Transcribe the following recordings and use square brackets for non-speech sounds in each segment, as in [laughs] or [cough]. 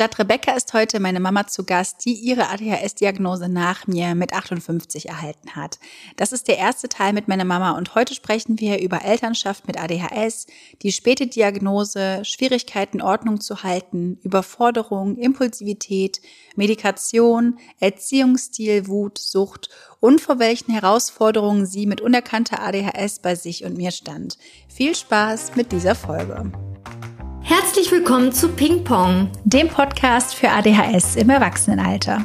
Statt Rebecca ist heute meine Mama zu Gast, die ihre ADHS-Diagnose nach mir mit 58 erhalten hat. Das ist der erste Teil mit meiner Mama und heute sprechen wir über Elternschaft mit ADHS, die späte Diagnose, Schwierigkeiten Ordnung zu halten, Überforderung, Impulsivität, Medikation, Erziehungsstil, Wut, Sucht und vor welchen Herausforderungen sie mit unerkannter ADHS bei sich und mir stand. Viel Spaß mit dieser Folge. Herzlich willkommen zu Ping Pong, dem Podcast für ADHS im Erwachsenenalter.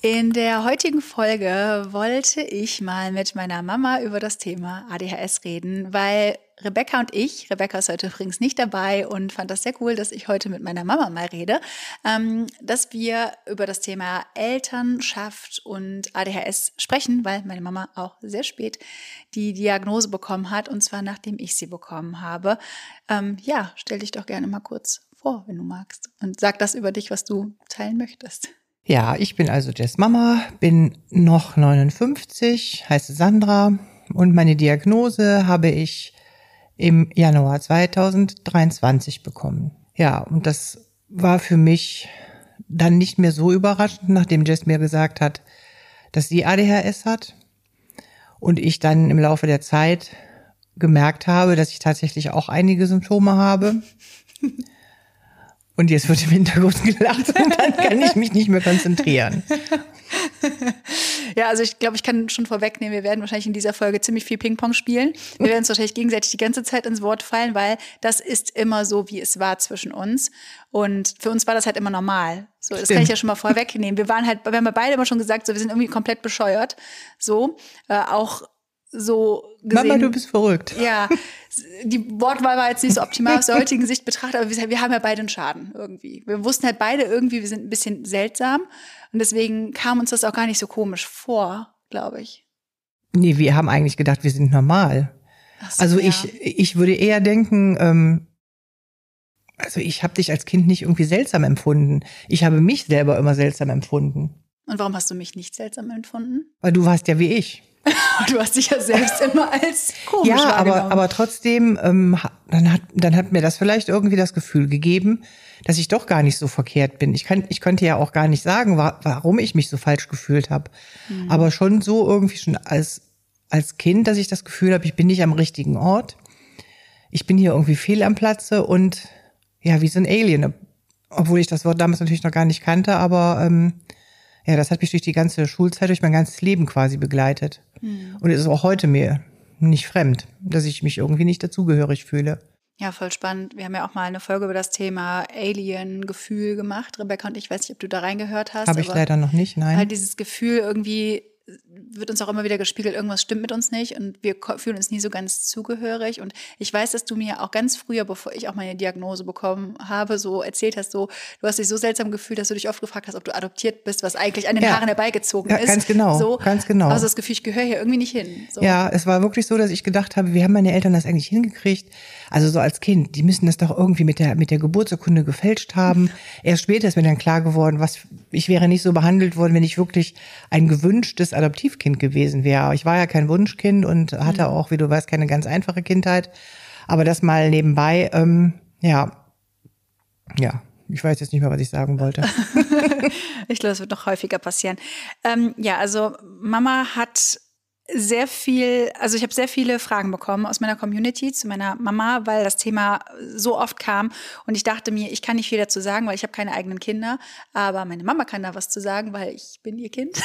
In der heutigen Folge wollte ich mal mit meiner Mama über das Thema ADHS reden, weil Rebecca und ich, Rebecca ist heute übrigens nicht dabei und fand das sehr cool, dass ich heute mit meiner Mama mal rede, ähm, dass wir über das Thema Elternschaft und ADHS sprechen, weil meine Mama auch sehr spät die Diagnose bekommen hat und zwar nachdem ich sie bekommen habe. Ähm, ja, stell dich doch gerne mal kurz vor, wenn du magst und sag das über dich, was du teilen möchtest. Ja, ich bin also Jess Mama, bin noch 59, heiße Sandra und meine Diagnose habe ich im Januar 2023 bekommen. Ja, und das war für mich dann nicht mehr so überraschend, nachdem Jess mir gesagt hat, dass sie ADHS hat und ich dann im Laufe der Zeit gemerkt habe, dass ich tatsächlich auch einige Symptome habe. [laughs] Und jetzt wird im Hintergrund gelacht und dann kann ich mich nicht mehr konzentrieren. Ja, also ich glaube, ich kann schon vorwegnehmen, wir werden wahrscheinlich in dieser Folge ziemlich viel Ping-Pong spielen. Wir werden uns wahrscheinlich gegenseitig die ganze Zeit ins Wort fallen, weil das ist immer so, wie es war zwischen uns. Und für uns war das halt immer normal. So, das Stimmt. kann ich ja schon mal vorwegnehmen. Wir waren halt, wir haben beide immer schon gesagt, so, wir sind irgendwie komplett bescheuert. So, äh, auch so gesehen. Mama, du bist verrückt. Ja, die Wortwahl war jetzt nicht so optimal aus der heutigen Sicht betrachtet, aber wir, wir, haben ja beide einen Schaden irgendwie. Wir wussten halt beide irgendwie, wir sind ein bisschen seltsam und deswegen kam uns das auch gar nicht so komisch vor, glaube ich. Nee, wir haben eigentlich gedacht, wir sind normal. So, also ja. ich, ich würde eher denken, ähm, also ich habe dich als Kind nicht irgendwie seltsam empfunden. Ich habe mich selber immer seltsam empfunden. Und warum hast du mich nicht seltsam empfunden? Weil du warst ja wie ich. [laughs] du hast dich ja selbst immer als komisch Ja, aber, aber trotzdem, ähm, dann, hat, dann hat mir das vielleicht irgendwie das Gefühl gegeben, dass ich doch gar nicht so verkehrt bin. Ich, kann, ich könnte ja auch gar nicht sagen, wa warum ich mich so falsch gefühlt habe. Mhm. Aber schon so irgendwie schon als, als Kind, dass ich das Gefühl habe, ich bin nicht am richtigen Ort. Ich bin hier irgendwie fehl am Platze und ja, wie so ein Alien. Obwohl ich das Wort damals natürlich noch gar nicht kannte, aber ähm, ja, das hat mich durch die ganze Schulzeit, durch mein ganzes Leben quasi begleitet. Mhm. Und es ist auch heute mir nicht fremd, dass ich mich irgendwie nicht dazugehörig fühle. Ja, voll spannend. Wir haben ja auch mal eine Folge über das Thema Alien-Gefühl gemacht. Rebecca und ich weiß nicht, ob du da reingehört hast. Habe ich leider noch nicht, nein. Halt dieses Gefühl irgendwie wird uns auch immer wieder gespiegelt, irgendwas stimmt mit uns nicht und wir fühlen uns nie so ganz zugehörig. Und ich weiß, dass du mir auch ganz früher, bevor ich auch meine Diagnose bekommen habe, so erzählt hast, so, du hast dich so seltsam gefühlt, dass du dich oft gefragt hast, ob du adoptiert bist, was eigentlich an den ja. Haaren herbeigezogen ja, ist. Ganz genau, so, ganz genau. Also das Gefühl, ich gehöre hier irgendwie nicht hin. So. Ja, es war wirklich so, dass ich gedacht habe, wie haben meine Eltern das eigentlich hingekriegt? Also so als Kind, die müssen das doch irgendwie mit der, mit der Geburtsurkunde gefälscht haben. [laughs] Erst später ist mir dann klar geworden, was, ich wäre nicht so behandelt worden, wenn ich wirklich ein gewünschtes Adoptivkind gewesen wäre. Ich war ja kein Wunschkind und hatte mhm. auch, wie du weißt, keine ganz einfache Kindheit. Aber das mal nebenbei, ähm, ja, ja, ich weiß jetzt nicht mehr, was ich sagen wollte. [laughs] ich glaube, es wird noch häufiger passieren. Ähm, ja, also Mama hat sehr viel, also ich habe sehr viele Fragen bekommen aus meiner Community zu meiner Mama, weil das Thema so oft kam und ich dachte mir, ich kann nicht viel dazu sagen, weil ich habe keine eigenen Kinder, aber meine Mama kann da was zu sagen, weil ich bin ihr Kind.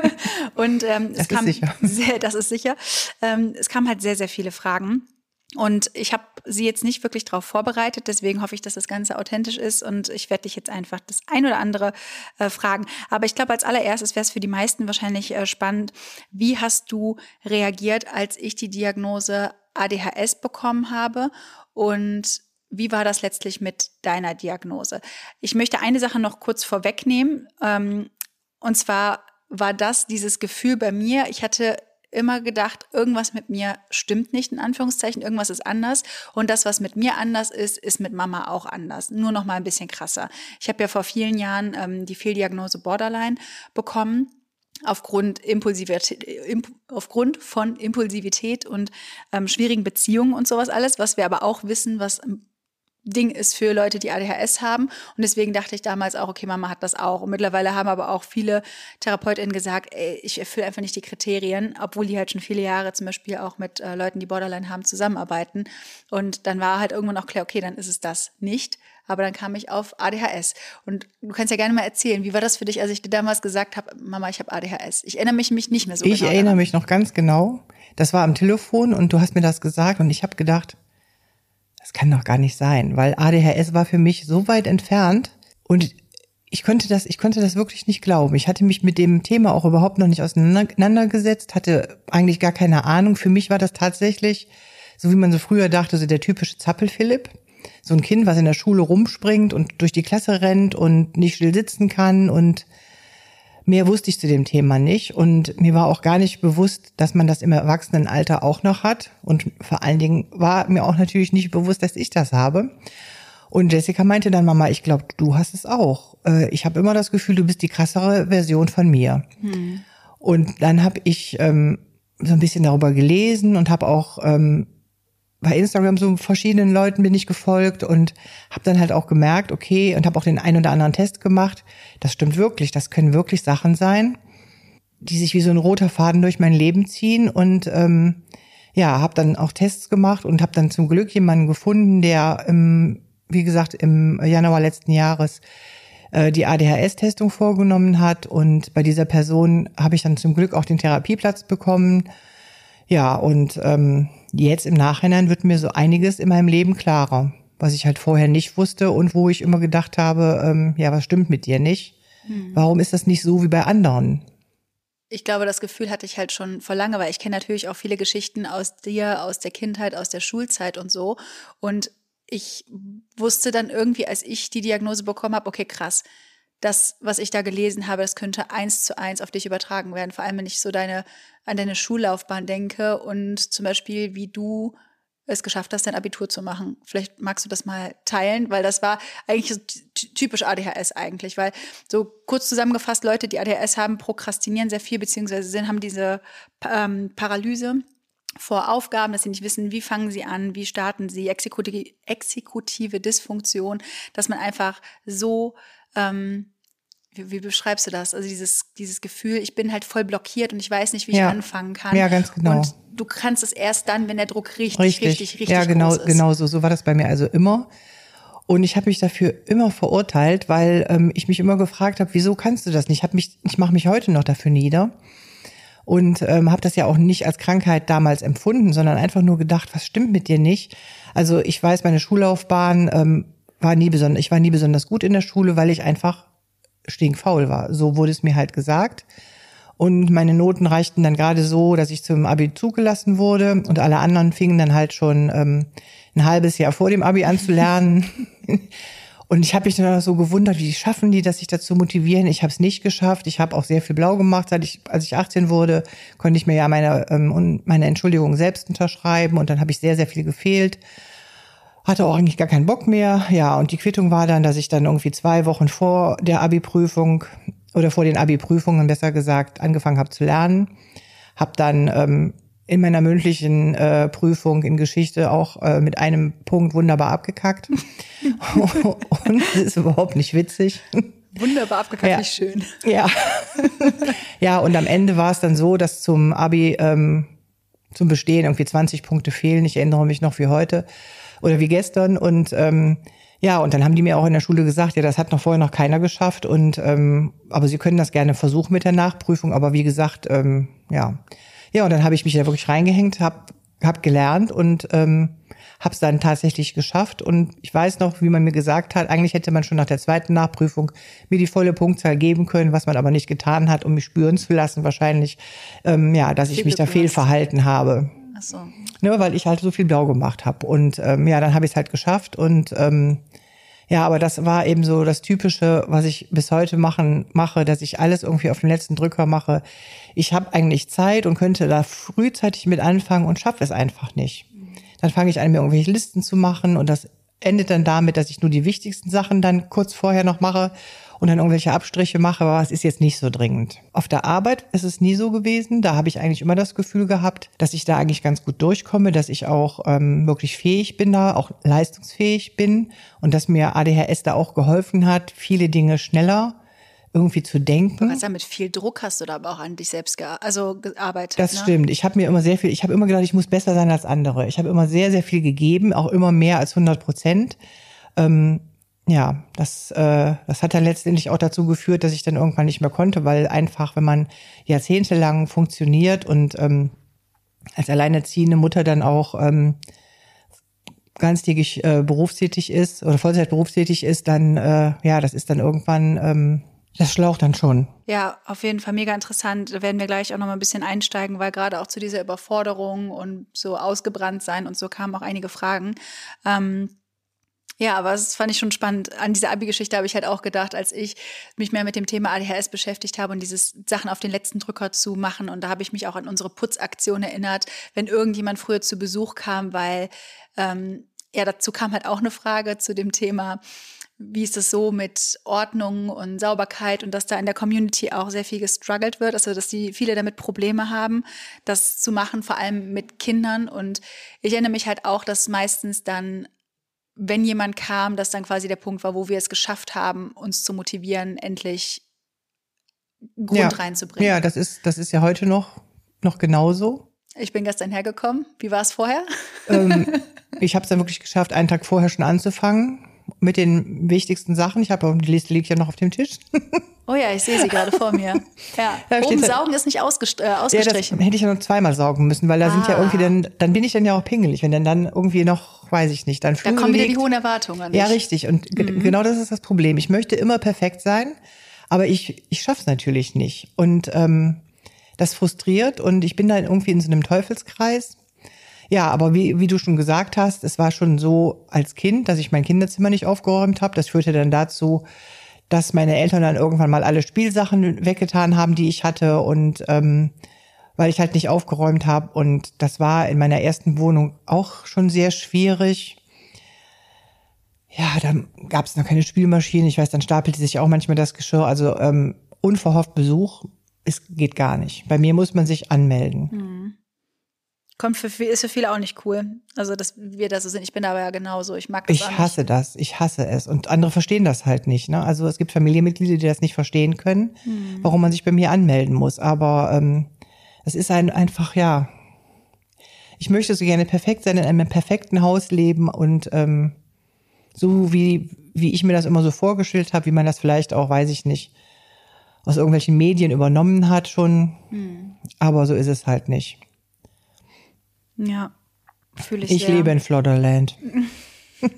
[laughs] und ähm, das es kam sehr, das ist sicher. Ähm, es kamen halt sehr, sehr viele Fragen. Und ich habe sie jetzt nicht wirklich darauf vorbereitet, deswegen hoffe ich, dass das Ganze authentisch ist und ich werde dich jetzt einfach das ein oder andere äh, fragen. Aber ich glaube, als allererstes wäre es für die meisten wahrscheinlich äh, spannend, wie hast du reagiert, als ich die Diagnose ADHS bekommen habe und wie war das letztlich mit deiner Diagnose? Ich möchte eine Sache noch kurz vorwegnehmen. Ähm, und zwar war das dieses Gefühl bei mir, ich hatte immer gedacht, irgendwas mit mir stimmt nicht, in Anführungszeichen, irgendwas ist anders. Und das, was mit mir anders ist, ist mit Mama auch anders. Nur noch mal ein bisschen krasser. Ich habe ja vor vielen Jahren ähm, die Fehldiagnose Borderline bekommen aufgrund, Impulsivität, imp, aufgrund von Impulsivität und ähm, schwierigen Beziehungen und sowas alles, was wir aber auch wissen, was Ding ist für Leute, die ADHS haben. Und deswegen dachte ich damals auch, okay, Mama hat das auch. Und mittlerweile haben aber auch viele TherapeutInnen gesagt, ey, ich erfülle einfach nicht die Kriterien, obwohl die halt schon viele Jahre zum Beispiel auch mit äh, Leuten, die Borderline haben, zusammenarbeiten. Und dann war halt irgendwann auch klar, okay, dann ist es das nicht. Aber dann kam ich auf ADHS. Und du kannst ja gerne mal erzählen, wie war das für dich, als ich dir damals gesagt habe, Mama, ich habe ADHS? Ich erinnere mich, mich nicht mehr so ich genau. Ich erinnere daran. mich noch ganz genau. Das war am Telefon und du hast mir das gesagt und ich habe gedacht, das kann doch gar nicht sein, weil ADHS war für mich so weit entfernt und ich konnte das, ich konnte das wirklich nicht glauben. Ich hatte mich mit dem Thema auch überhaupt noch nicht auseinandergesetzt, hatte eigentlich gar keine Ahnung. Für mich war das tatsächlich, so wie man so früher dachte, so der typische Zappel-Philipp. So ein Kind, was in der Schule rumspringt und durch die Klasse rennt und nicht still sitzen kann und Mehr wusste ich zu dem Thema nicht und mir war auch gar nicht bewusst, dass man das im Erwachsenenalter auch noch hat. Und vor allen Dingen war mir auch natürlich nicht bewusst, dass ich das habe. Und Jessica meinte dann, Mama, ich glaube, du hast es auch. Äh, ich habe immer das Gefühl, du bist die krassere Version von mir. Hm. Und dann habe ich ähm, so ein bisschen darüber gelesen und habe auch ähm, bei Instagram so verschiedenen Leuten bin ich gefolgt und habe dann halt auch gemerkt, okay, und habe auch den einen oder anderen Test gemacht. Das stimmt wirklich, das können wirklich Sachen sein, die sich wie so ein roter Faden durch mein Leben ziehen. Und ähm, ja, habe dann auch Tests gemacht und habe dann zum Glück jemanden gefunden, der, im, wie gesagt, im Januar letzten Jahres äh, die ADHS-Testung vorgenommen hat. Und bei dieser Person habe ich dann zum Glück auch den Therapieplatz bekommen. Ja, und ähm, jetzt im Nachhinein wird mir so einiges in meinem Leben klarer, was ich halt vorher nicht wusste und wo ich immer gedacht habe, ähm, ja, was stimmt mit dir nicht? Hm. Warum ist das nicht so wie bei anderen? Ich glaube, das Gefühl hatte ich halt schon vor lange, weil ich kenne natürlich auch viele Geschichten aus dir, aus der Kindheit, aus der Schulzeit und so. Und ich wusste dann irgendwie, als ich die Diagnose bekommen habe, okay, krass, das, was ich da gelesen habe, das könnte eins zu eins auf dich übertragen werden. Vor allem, wenn ich so deine, an deine Schullaufbahn denke und zum Beispiel, wie du es geschafft hast, dein Abitur zu machen. Vielleicht magst du das mal teilen, weil das war eigentlich so typisch ADHS eigentlich, weil so kurz zusammengefasst, Leute, die ADHS haben, prokrastinieren sehr viel, beziehungsweise sind, haben diese ähm, Paralyse vor Aufgaben, dass sie nicht wissen, wie fangen sie an, wie starten sie, exekutive, exekutive Dysfunktion, dass man einfach so ähm, wie, wie, beschreibst du das? Also dieses, dieses Gefühl, ich bin halt voll blockiert und ich weiß nicht, wie ich anfangen kann. Ja, ganz genau. Und du kannst es erst dann, wenn der Druck richtig, richtig, richtig, richtig ja, genau, groß ist. genau so. So war das bei mir also immer. Und ich habe mich dafür immer verurteilt, weil ähm, ich mich immer gefragt habe, wieso kannst du das nicht? Ich, mich, ich mache mich heute noch dafür nieder und ähm, habe das ja auch nicht als Krankheit damals empfunden, sondern einfach nur gedacht, was stimmt mit dir nicht? Also ich weiß, meine Schullaufbahn ähm, war nie besonders, ich war nie besonders gut in der Schule, weil ich einfach stinkfaul war. So wurde es mir halt gesagt. Und meine Noten reichten dann gerade so, dass ich zum Abi zugelassen wurde und alle anderen fingen dann halt schon ähm, ein halbes Jahr vor dem Abi an zu lernen. [laughs] und ich habe mich dann so gewundert, wie schaffen die das, sich dazu motivieren. Ich habe es nicht geschafft. Ich habe auch sehr viel blau gemacht. Seit ich, als ich 18 wurde, konnte ich mir ja meine, ähm, meine Entschuldigung selbst unterschreiben und dann habe ich sehr, sehr viel gefehlt hatte auch eigentlich gar keinen Bock mehr. Ja, und die Quittung war dann, dass ich dann irgendwie zwei Wochen vor der Abi-Prüfung oder vor den Abi-Prüfungen besser gesagt angefangen habe zu lernen. Hab dann ähm, in meiner mündlichen äh, Prüfung in Geschichte auch äh, mit einem Punkt wunderbar abgekackt. [laughs] und das ist überhaupt nicht witzig. Wunderbar abgekackt, ja. schön. Ja. [laughs] ja, und am Ende war es dann so, dass zum Abi ähm, zum Bestehen irgendwie 20 Punkte fehlen. Ich erinnere mich noch wie heute oder wie gestern. Und ähm, ja, und dann haben die mir auch in der Schule gesagt, ja, das hat noch vorher noch keiner geschafft. Und ähm, aber sie können das gerne versuchen mit der Nachprüfung. Aber wie gesagt, ähm, ja. Ja, und dann habe ich mich da wirklich reingehängt, habe hab gelernt und ähm, habe es dann tatsächlich geschafft. Und ich weiß noch, wie man mir gesagt hat, eigentlich hätte man schon nach der zweiten Nachprüfung mir die volle Punktzahl geben können, was man aber nicht getan hat, um mich spüren zu lassen, wahrscheinlich, ähm, ja, dass ich mich da fehlverhalten habe. Ach so. Ne, weil ich halt so viel blau gemacht habe. Und ähm, ja, dann habe ich es halt geschafft. Und ähm, ja, aber das war eben so das Typische, was ich bis heute machen mache, dass ich alles irgendwie auf den letzten Drücker mache. Ich habe eigentlich Zeit und könnte da frühzeitig mit anfangen und schaffe es einfach nicht. Dann fange ich an, mir irgendwelche Listen zu machen und das endet dann damit, dass ich nur die wichtigsten Sachen dann kurz vorher noch mache und dann irgendwelche Abstriche mache, aber es ist jetzt nicht so dringend. Auf der Arbeit ist es nie so gewesen. Da habe ich eigentlich immer das Gefühl gehabt, dass ich da eigentlich ganz gut durchkomme, dass ich auch ähm, wirklich fähig bin da, auch leistungsfähig bin und dass mir ADHS da auch geholfen hat, viele Dinge schneller irgendwie zu denken. Also mit viel Druck hast du da aber auch an dich selbst ge also gearbeitet. Das ne? stimmt. Ich habe mir immer sehr viel, ich habe immer gedacht, ich muss besser sein als andere. Ich habe immer sehr, sehr viel gegeben, auch immer mehr als 100 Prozent. Ähm, ja, das, äh, das hat dann letztendlich auch dazu geführt, dass ich dann irgendwann nicht mehr konnte, weil einfach, wenn man jahrzehntelang funktioniert und ähm, als alleinerziehende Mutter dann auch ähm, ganztägig äh, berufstätig ist oder Vollzeit berufstätig ist, dann äh, ja, das ist dann irgendwann ähm, das schlaucht dann schon. Ja, auf jeden Fall mega interessant. Da werden wir gleich auch noch mal ein bisschen einsteigen, weil gerade auch zu dieser Überforderung und so ausgebrannt sein und so kamen auch einige Fragen. Ähm, ja, aber das fand ich schon spannend. An diese Abi-Geschichte habe ich halt auch gedacht, als ich mich mehr mit dem Thema ADHS beschäftigt habe und dieses Sachen auf den letzten Drücker zu machen. Und da habe ich mich auch an unsere Putzaktion erinnert, wenn irgendjemand früher zu Besuch kam, weil ähm, ja, dazu kam halt auch eine Frage zu dem Thema, wie ist es so mit Ordnung und Sauberkeit und dass da in der Community auch sehr viel gestruggelt wird, also dass die viele damit Probleme haben, das zu machen, vor allem mit Kindern. Und ich erinnere mich halt auch, dass meistens dann wenn jemand kam, dass dann quasi der Punkt war, wo wir es geschafft haben, uns zu motivieren, endlich Grund ja. reinzubringen. Ja, das ist, das ist ja heute noch, noch genauso. Ich bin gestern hergekommen. Wie war es vorher? Ähm, [laughs] ich habe es dann wirklich geschafft, einen Tag vorher schon anzufangen mit den wichtigsten Sachen. Ich habe die Liste liegt ja noch auf dem Tisch. [laughs] Oh ja, ich sehe sie gerade vor mir. [laughs] Ja, Da oben steht- saugen ist nicht ausgest äh, Ja, ausgestrichen. hätte ich ja noch zweimal saugen müssen, weil da sind ja Ah. irgendwie dann, dann bin ich dann ja auch pingelig, wenn dann dann irgendwie noch, weiß ich nicht, dann da Flur kommen wieder die hohen Erwartungen. Ja, richtig. Und ge- genau das ist das Problem. Ich möchte immer perfekt sein, aber ich, ich schaff's natürlich nicht. Und ähm, das frustriert und ich bin dann irgendwie in so einem Teufelskreis. Ja, aber wie, wie du schon gesagt hast, es war schon so als Kind, dass ich mein Kinderzimmer nicht aufgeräumt habe. Das führte dann dazu, dass meine Eltern dann irgendwann mal alle Spielsachen weggetan haben, die ich hatte und ähm, weil ich halt nicht aufgeräumt habe. Und das war in meiner ersten Wohnung auch schon sehr schwierig. Ja, dann gab es noch keine Spülmaschine. Ich weiß, dann stapelte sich auch manchmal das Geschirr. Also ähm, unverhofft Besuch, es geht gar nicht. Bei mir muss man sich anmelden. Kommt für viel, ist für viele auch nicht cool. Also, dass wir da so sind. Ich bin aber ja genauso. Ich mag das auch Ich nicht. hasse das, ich hasse es. Und andere verstehen das halt nicht. Ne? Also es gibt Familienmitglieder, die das nicht verstehen können, Hm. warum man sich bei mir anmelden muss. Aber ähm, es ist ein, einfach, ja, ich möchte so gerne perfekt sein, in einem perfekten Haus leben und ähm, so wie, wie ich mir das immer so vorgestellt habe, wie man das vielleicht auch, weiß ich nicht, aus irgendwelchen Medien übernommen hat schon. Hm. Aber so ist es halt nicht. Ja, fühle ich Ich sehr. lebe in Flodderland. [laughs]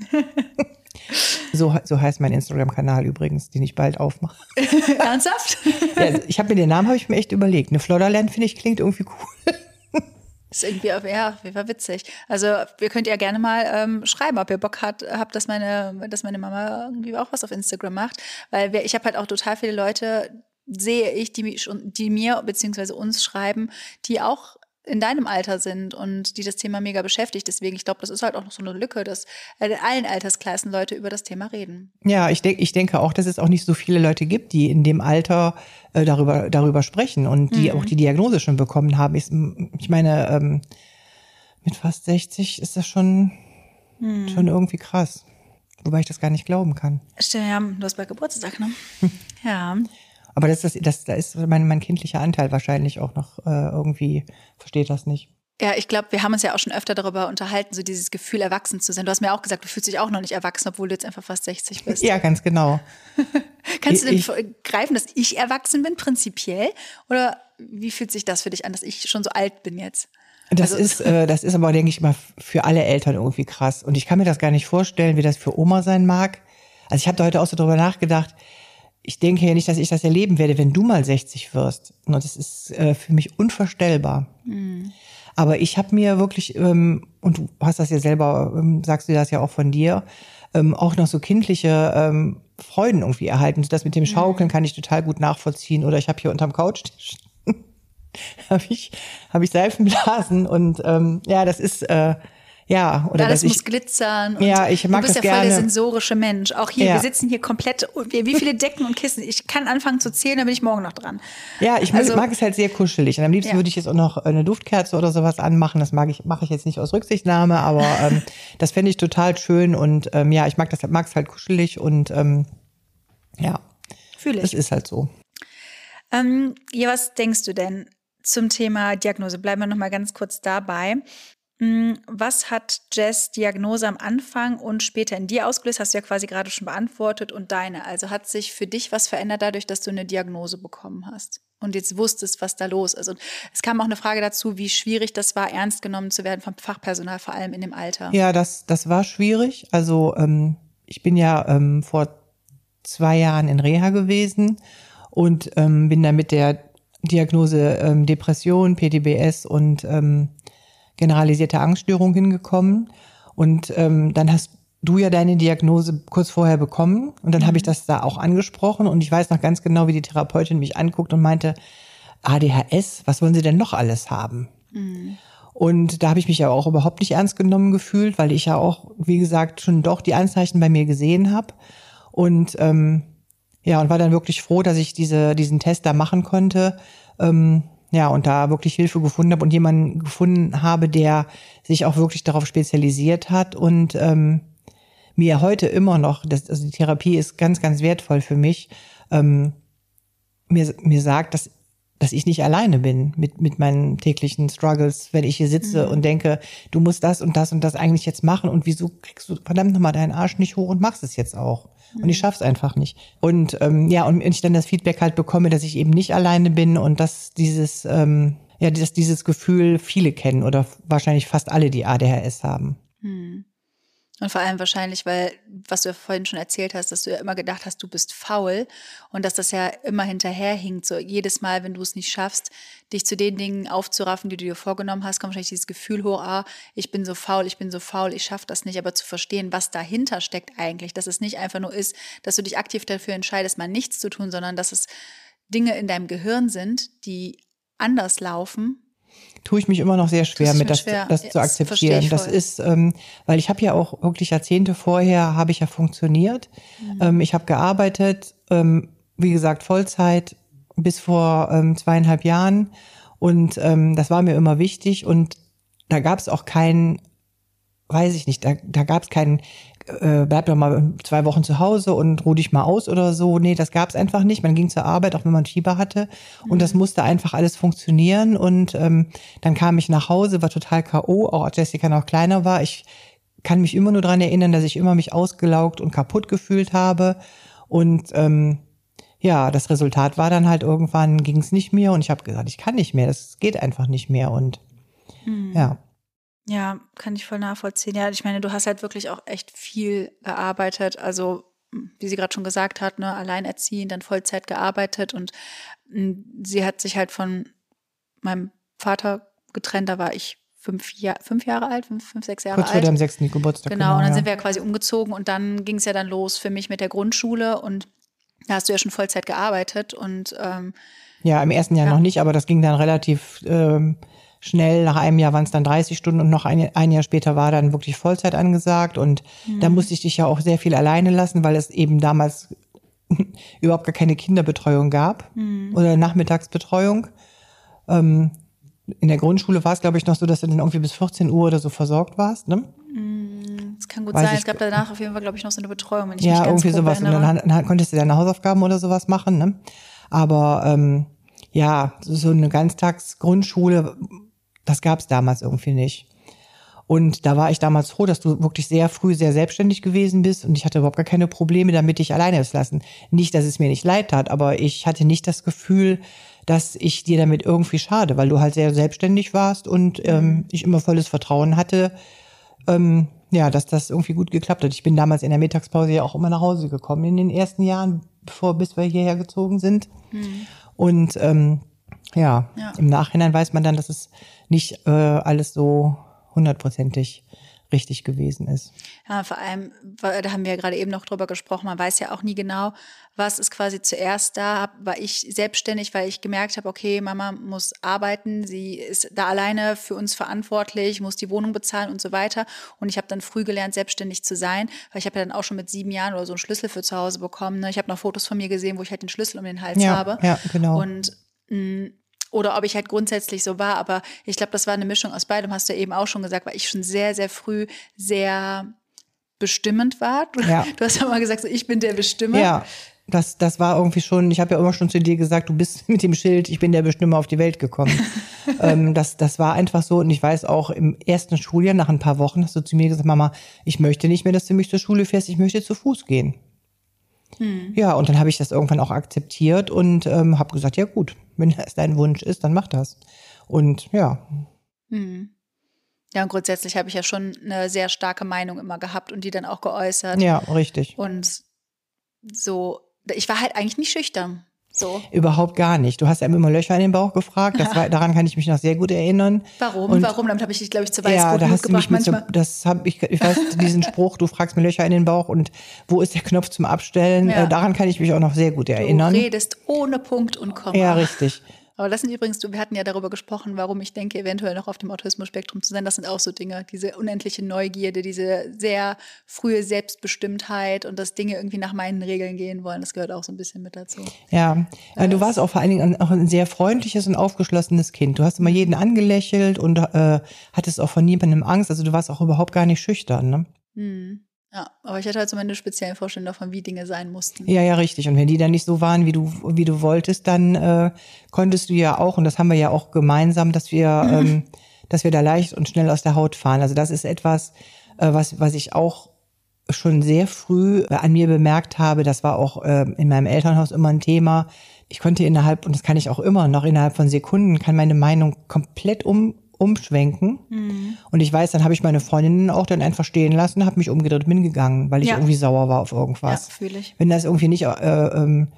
so, so heißt mein Instagram-Kanal übrigens, den ich bald aufmache. [laughs] Ernsthaft? Ja, also ich habe mir den Namen habe ich mir echt überlegt. Eine Flodderland finde ich klingt irgendwie cool. [laughs] Ist irgendwie, auf- ja, Fall witzig. Also, ihr könnt ja gerne mal ähm, schreiben, ob ihr Bock hat, habt, dass meine, dass meine Mama irgendwie auch was auf Instagram macht. Weil wir, ich habe halt auch total viele Leute, sehe ich, die, die mir beziehungsweise uns schreiben, die auch in deinem Alter sind und die das Thema mega beschäftigt. Deswegen, ich glaube, das ist halt auch noch so eine Lücke, dass in allen Altersklassen Leute über das Thema reden. Ja, ich, denk, ich denke auch, dass es auch nicht so viele Leute gibt, die in dem Alter äh, darüber, darüber sprechen und die auch die Diagnose schon bekommen haben. Ich, ich meine, ähm, mit fast 60 ist das schon, schon irgendwie krass. Wobei ich das gar nicht glauben kann. Stimmt, ja, du hast bald Geburtstag, ne? [laughs] ja. Aber das, ist das, da ist mein, mein kindlicher Anteil wahrscheinlich auch noch äh, irgendwie, versteht das nicht. Ja, ich glaube, wir haben uns ja auch schon öfter darüber unterhalten, so dieses Gefühl, erwachsen zu sein. Du hast mir auch gesagt, du fühlst dich auch noch nicht erwachsen, obwohl du jetzt einfach fast 60 bist. Ja, ganz genau. [laughs] Kannst du denn ich- greifen, dass ich erwachsen bin, prinzipiell? Oder wie fühlt sich das für dich an, dass ich schon so alt bin jetzt? Das Also- ist, äh, das ist aber, denke ich mal, für alle Eltern irgendwie krass. Und ich kann mir das gar nicht vorstellen, wie das für Oma sein mag. Also ich habe da heute auch so drüber nachgedacht. Ich denke ja nicht, dass ich das erleben werde, wenn du mal 60 wirst. Und das ist äh, für mich unvorstellbar. Aber ich habe mir wirklich, ähm, und du hast das ja selber, ähm, sagst du das ja auch von dir, ähm, auch noch so kindliche ähm, Freuden irgendwie erhalten. Das mit dem Schaukeln kann ich total gut nachvollziehen. Oder ich habe hier unterm Couchtisch [laughs] habe ich, hab ich Seifenblasen und ähm, ja, das ist äh, ja, oder Alles dass muss ich, glitzern. Und Ja, ich mag Du bist das ja voll der gerne. sensorische Mensch. Auch hier, Ja. wir sitzen hier komplett, wie viele Decken und Kissen. Ich kann anfangen zu zählen, dann bin ich morgen noch dran. ja, ich mag, Also- mag es halt sehr kuschelig. Und am liebsten Ja. würde ich jetzt auch noch eine Duftkerze oder sowas anmachen. Das mag ich, mache ich jetzt nicht aus Rücksichtnahme, aber [laughs] ähm, das fände ich total schön. Und ähm, ja, ich mag das, mag es halt kuschelig und ähm, ja, Fühle es ich. ist halt so. Ähm, ja, was denkst du denn zum Thema Diagnose? Bleiben wir noch mal ganz kurz dabei. Mm, Was hat Jess Diagnose am Anfang und später in dir ausgelöst? Hast du ja quasi gerade schon beantwortet und deine. Also hat sich für dich was verändert dadurch, dass du eine Diagnose bekommen hast und jetzt wusstest, was da los ist? Und es kam auch eine Frage dazu, wie schwierig das war, ernst genommen zu werden vom Fachpersonal, vor allem in dem Alter. Ja, das, das war schwierig. Also ähm, ich bin ja ähm, vor zwei Jahren in Reha gewesen und ähm, bin dann mit der Diagnose ähm, Depression, PTBS und ähm, generalisierte Angststörung hingekommen. Und ähm, dann hast du ja deine Diagnose kurz vorher bekommen und dann habe ich das da auch angesprochen und ich weiß noch ganz genau, wie die Therapeutin mich anguckt und meinte, ADHS, was wollen Sie denn noch alles haben? Und da habe ich mich ja auch überhaupt nicht ernst genommen gefühlt, weil ich ja auch, wie gesagt, schon doch die Anzeichen bei mir gesehen habe. Und ähm, ja, und war dann wirklich froh, dass ich diese, diesen Test da machen konnte. Ähm, ja, und da wirklich Hilfe gefunden habe und jemanden gefunden habe, der sich auch wirklich darauf spezialisiert hat und ähm, mir heute immer noch, das, also die Therapie ist ganz, ganz wertvoll für mich, ähm, mir, mir sagt, dass, dass ich nicht alleine bin mit, mit meinen täglichen Struggles, wenn ich hier sitze und denke, du musst das und das und das eigentlich jetzt machen und wieso kriegst du verdammt nochmal deinen Arsch nicht hoch und machst es jetzt auch. Und ich schaff's einfach nicht. Und ähm, ja, und ich dann das Feedback halt bekomme, dass ich eben nicht alleine bin und dass dieses, ähm, ja, dass dieses Gefühl viele kennen oder wahrscheinlich fast alle, die ADHS haben. Und vor allem wahrscheinlich, weil, was du ja vorhin schon erzählt hast, dass du ja immer gedacht hast, du bist faul und dass das ja immer hinterherhinkt. So jedes Mal, wenn du es nicht schaffst, dich zu den Dingen aufzuraffen, die du dir vorgenommen hast, kommt wahrscheinlich dieses Gefühl hoch, ah, ich bin so faul, ich bin so faul, ich schaffe das nicht. Aber zu verstehen, was dahinter steckt eigentlich, dass es nicht einfach nur ist, dass du dich aktiv dafür entscheidest, mal nichts zu tun, sondern dass es Dinge in deinem Gehirn sind, die anders laufen. Tue ich mich immer noch sehr schwer mit, das, schwer? das zu das akzeptieren. Das voll. ist, ähm, weil ich habe ja auch wirklich Jahrzehnte vorher habe ich ja funktioniert. Mhm. Ähm, ich habe gearbeitet, ähm, wie gesagt Vollzeit bis vor ähm, zweieinhalb Jahren und ähm, das war mir immer wichtig und da gab es auch keinen, weiß ich nicht, da, da gab es keinen, äh, bleib doch mal zwei Wochen zu Hause und ruh dich mal aus oder so. Nee, das gab es einfach nicht. Man ging zur Arbeit, auch wenn man Fieber hatte. Und das musste einfach alles funktionieren. Und ähm, dann kam ich nach Hause, war total K.O., auch als Jessica noch kleiner war. Ich kann mich immer nur dran erinnern, dass ich immer mich ausgelaugt und kaputt gefühlt habe. Und ähm, ja, das Resultat war dann halt irgendwann ging es nicht mehr und ich habe gesagt, ich kann nicht mehr, das geht einfach nicht mehr. Und ja. Ja, kann ich voll nachvollziehen. Ja, ich meine, du hast halt wirklich auch echt viel gearbeitet. Also, wie sie gerade schon gesagt hat, ne, alleinerziehend, dann Vollzeit gearbeitet und mh, sie hat sich halt von meinem Vater getrennt. Da war ich fünf, Jahr, fünf Jahre alt, fünf, fünf sechs Jahre Kurz vor alt. deinem sechsten Geburtstag. Genau, und dann ja. sind wir ja quasi umgezogen und dann ging es ja dann los für mich mit der Grundschule und da hast du ja schon Vollzeit gearbeitet und ähm, Ja, im ersten Jahr Ja. noch nicht, aber das ging dann relativ ähm, schnell. Nach einem Jahr waren es dann 30 Stunden und noch ein, ein Jahr später war dann wirklich Vollzeit angesagt. Und Mhm. da musste ich dich ja auch sehr viel alleine lassen, weil es eben damals [laughs] überhaupt gar keine Kinderbetreuung gab Mhm. oder Nachmittagsbetreuung. Ähm, in der Grundschule war es, glaube ich, noch so, dass du dann irgendwie bis 14 Uhr oder so versorgt warst. Ne? es kann gut Weiß sein. ich- Es gab danach auf jeden Fall, glaube ich, noch so eine Betreuung, wenn ich ja, mich ganz irgendwie sowas. Und erinnere. dann, dann konntest du deine Hausaufgaben oder sowas machen. Ne? Aber ähm, ja, so so eine Ganztagsgrundschule, das gab es damals irgendwie nicht. Und da war ich damals froh, dass du wirklich sehr früh sehr selbstständig gewesen bist und ich hatte überhaupt gar keine Probleme damit, dich alleine zu lassen. Nicht, dass es mir nicht leid tat, aber ich hatte nicht das Gefühl, dass ich dir damit irgendwie schade, weil du halt sehr selbstständig warst und ähm, ich immer volles Vertrauen hatte, ähm, ja, dass das irgendwie gut geklappt hat. Ich bin damals in der Mittagspause ja auch immer nach Hause gekommen in den ersten Jahren, bevor bis wir hierher gezogen sind. Und ähm, Ja, Ja. im Nachhinein weiß man dann, dass es nicht äh, alles so hundertprozentig richtig gewesen ist. Ja, vor allem, da haben wir ja gerade eben noch drüber gesprochen, man weiß ja auch nie genau, was ist quasi zuerst da. War ich selbstständig, weil ich gemerkt habe, okay, Mama muss arbeiten, sie ist da alleine für uns verantwortlich, muss die Wohnung bezahlen und so weiter. Und ich habe dann früh gelernt, selbstständig zu sein, weil ich habe ja dann auch schon mit sieben Jahren oder so einen Schlüssel für zu Hause bekommen. Ne? Ich habe noch Fotos von mir gesehen, wo ich halt den Schlüssel um den Hals Ja, habe. ja, genau. Und mh, oder ob ich halt grundsätzlich so war, aber ich glaube, das war eine Mischung aus beidem, hast du eben auch schon gesagt, weil ich schon sehr, sehr früh sehr bestimmend war. Du, Ja. du hast ja mal gesagt, so, ich bin der Bestimmer. Ja, das, das war irgendwie schon, ich habe ja immer schon zu dir gesagt, du bist [laughs] mit dem Schild, ich bin der Bestimmer auf die Welt gekommen. [laughs] ähm, das, das war einfach so und ich weiß auch, im ersten Schuljahr, nach ein paar Wochen, hast du zu mir gesagt, Mama, ich möchte nicht mehr, dass du mich zur Schule fährst, ich möchte zu Fuß gehen. Ja, und dann habe ich das irgendwann auch akzeptiert und ähm, habe gesagt, ja gut, wenn das dein Wunsch ist, dann mach das. Und ja, Hm. Ja, und grundsätzlich habe ich ja schon eine sehr starke Meinung immer gehabt und die dann auch geäußert. ja, richtig. Und so, ich war halt eigentlich nicht schüchtern. So. Überhaupt gar nicht. Du hast ja immer Löcher in den Bauch gefragt. Das war, daran kann ich mich noch sehr gut erinnern. Warum? Und- Warum? Damit habe ich dich, glaube ich, zu Ja, Weißbrot da hast du mich mit so, manchmal. das habe ich, ich weiß [laughs] diesen Spruch, du fragst mir Löcher in den Bauch und wo ist der Knopf zum Abstellen? Ja. Äh, daran kann ich mich auch noch sehr gut Du erinnern. redest ohne Punkt und Komma. Ja, richtig. Aber das sind übrigens, wir hatten ja darüber gesprochen, warum ich denke, eventuell noch auf dem Autismus-Spektrum zu sein. Das sind auch so Dinge, diese unendliche Neugierde, diese sehr frühe Selbstbestimmtheit und dass Dinge irgendwie nach meinen Regeln gehen wollen. Das gehört auch so ein bisschen mit dazu. Ja, Äh, du warst auch vor allen Dingen ein- auch ein sehr freundliches und aufgeschlossenes Kind. Du hast immer jeden angelächelt und äh, hattest auch von niemandem Angst. Also du warst auch überhaupt gar nicht schüchtern. Ne? Hm. Ja, aber ich hatte halt so meine speziellen Vorstellungen davon, wie Dinge sein mussten. Ja, ja, richtig. Und wenn die dann nicht so waren, wie du, wie du wolltest, dann äh, konntest du ja auch, und das haben wir ja auch gemeinsam, dass wir, [laughs] ähm, dass wir da leicht und schnell aus der Haut fahren. Also das ist etwas, äh, was, was ich auch schon sehr früh äh, an mir bemerkt habe. Das war auch äh, in meinem Elternhaus immer ein Thema. Ich konnte innerhalb, und das kann ich auch immer noch, innerhalb von Sekunden, kann meine Meinung komplett um, umschwenken. Und ich weiß, dann habe ich meine Freundinnen auch dann einfach stehen lassen, habe mich umgedreht, bin gegangen, weil ich Ja. irgendwie sauer war auf irgendwas Ja, fühle ich. wenn das irgendwie nicht äh, ähm,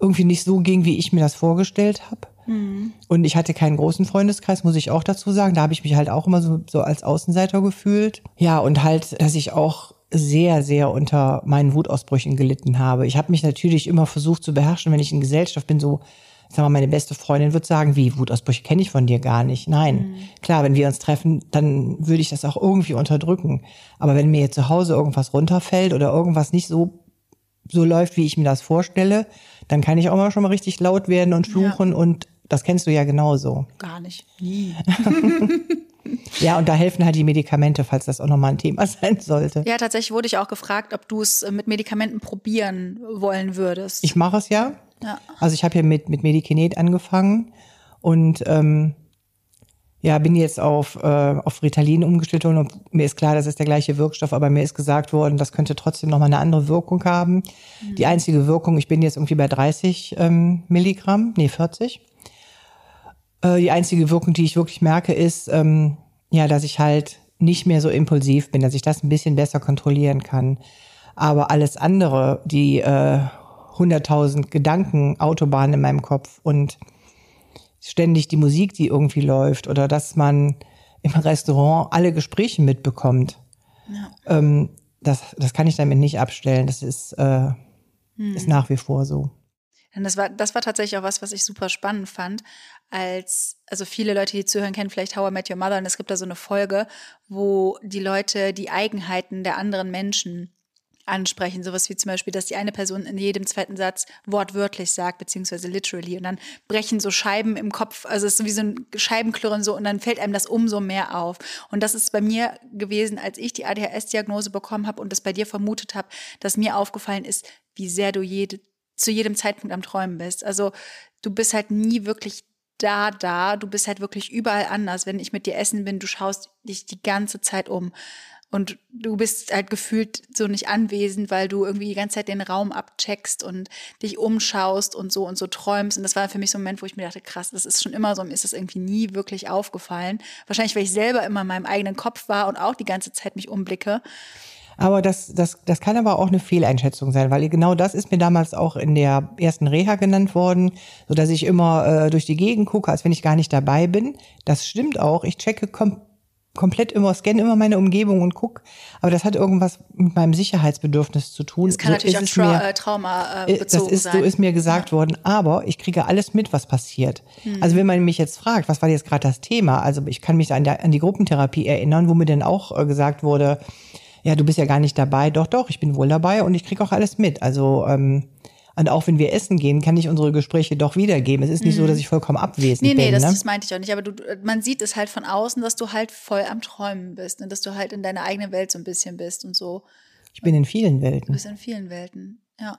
irgendwie nicht so ging, wie ich mir das vorgestellt habe. Und ich hatte keinen großen Freundeskreis, muss ich auch dazu sagen. Da habe ich mich halt auch immer so, so als Außenseiter gefühlt. Ja, und halt, dass ich auch sehr, sehr unter meinen Wutausbrüchen gelitten habe. Ich habe mich natürlich immer versucht zu beherrschen, wenn ich in Gesellschaft bin, so, sag mal, meine beste Freundin wird sagen, wie, Wutausbrüche kenne ich von dir gar nicht. Nein. Klar, wenn wir uns treffen, dann würde ich das auch irgendwie unterdrücken. Aber wenn mir jetzt zu Hause irgendwas runterfällt oder irgendwas nicht so so läuft, wie ich mir das vorstelle, dann kann ich auch mal schon mal richtig laut werden und fluchen und das kennst du ja genauso. Gar nicht. Nie. [laughs] Ja, und da helfen halt die Medikamente, falls das auch nochmal ein Thema [laughs] sein sollte. Ja, tatsächlich wurde ich auch gefragt, ob du es äh, mit Medikamenten probieren wollen würdest. Ich mache es ja. Ja. Also ich habe ja mit, mit Medikinet angefangen und ähm, ja, bin jetzt auf, äh, auf Ritalin umgestellt worden und mir ist klar, das ist der gleiche Wirkstoff, aber mir ist gesagt worden, das könnte trotzdem nochmal eine andere Wirkung haben. Die einzige Wirkung, ich bin jetzt irgendwie bei 30 ähm, Milligramm, nee, 40. Äh, die einzige Wirkung, die ich wirklich merke, ist, ähm, ja, dass ich halt nicht mehr so impulsiv bin, dass ich das ein bisschen besser kontrollieren kann. Aber alles andere, die äh, 100.000 Gedanken, Autobahnen in meinem Kopf und ständig die Musik, die irgendwie läuft oder dass man im Restaurant alle Gespräche mitbekommt, ähm, das, das kann ich damit nicht abstellen. Das ist, äh, ist nach wie vor so. Und das war, das war tatsächlich auch was, was ich super spannend fand, als, also viele Leute, die zuhören, kennen vielleicht How I Met Your Mother und es gibt da so eine Folge, wo die Leute die Eigenheiten der anderen Menschen ansprechen. Sowas wie zum Beispiel, dass die eine Person in jedem zweiten Satz wortwörtlich sagt, beziehungsweise literally. Und dann brechen so Scheiben im Kopf, also es ist wie so ein Scheibenklirren so und dann fällt einem das umso mehr auf. Und das ist bei mir gewesen, als ich die ADHS-Diagnose bekommen habe und das bei dir vermutet habe, dass mir aufgefallen ist, wie sehr du jede, zu jedem Zeitpunkt am Träumen bist. Also du bist halt nie wirklich da, da. Du bist halt wirklich überall anders. Wenn ich mit dir essen bin, du schaust dich die ganze Zeit um. Und du bist halt gefühlt so nicht anwesend, weil du irgendwie die ganze Zeit den Raum abcheckst und dich umschaust und so und so träumst. Und das war für mich so ein Moment, wo ich mir dachte, krass, das ist schon immer so, mir ist das irgendwie nie wirklich aufgefallen. Wahrscheinlich, weil ich selber immer in meinem eigenen Kopf war und auch die ganze Zeit mich umblicke. Aber das, das, das kann aber auch eine Fehleinschätzung sein, weil genau das ist mir damals auch in der ersten Reha genannt worden, so dass ich immer äh, durch die Gegend gucke, als wenn ich gar nicht dabei bin. Das stimmt auch. Ich checke kom komplett immer, scanne immer meine Umgebung und guck. Aber das hat irgendwas mit meinem Sicherheitsbedürfnis zu tun. Das kann so natürlich auch Tra mir- äh, Trauma äh, äh, bezogen das ist, sein. so ist mir gesagt worden, aber ich kriege alles mit, was passiert. Hm. Also wenn man mich jetzt fragt, was war jetzt gerade das Thema? Also ich kann mich an, der, an die Gruppentherapie erinnern, wo mir dann auch äh, gesagt wurde, ja, du bist ja gar nicht dabei. Doch, doch, ich bin wohl dabei und ich kriege auch alles mit. Also ähm, und auch wenn wir essen gehen, kann ich unsere Gespräche doch wiedergeben. Es ist nicht so, dass ich vollkommen abwesend. Nee, nee, bin. das, ne? das meinte ich auch nicht. Aber du, man sieht es halt von außen, dass du halt voll am Träumen bist und dass du halt in deiner eigenen Welt so ein bisschen bist und so. Ich bin in vielen Du Welten. bist in vielen Welten, ja.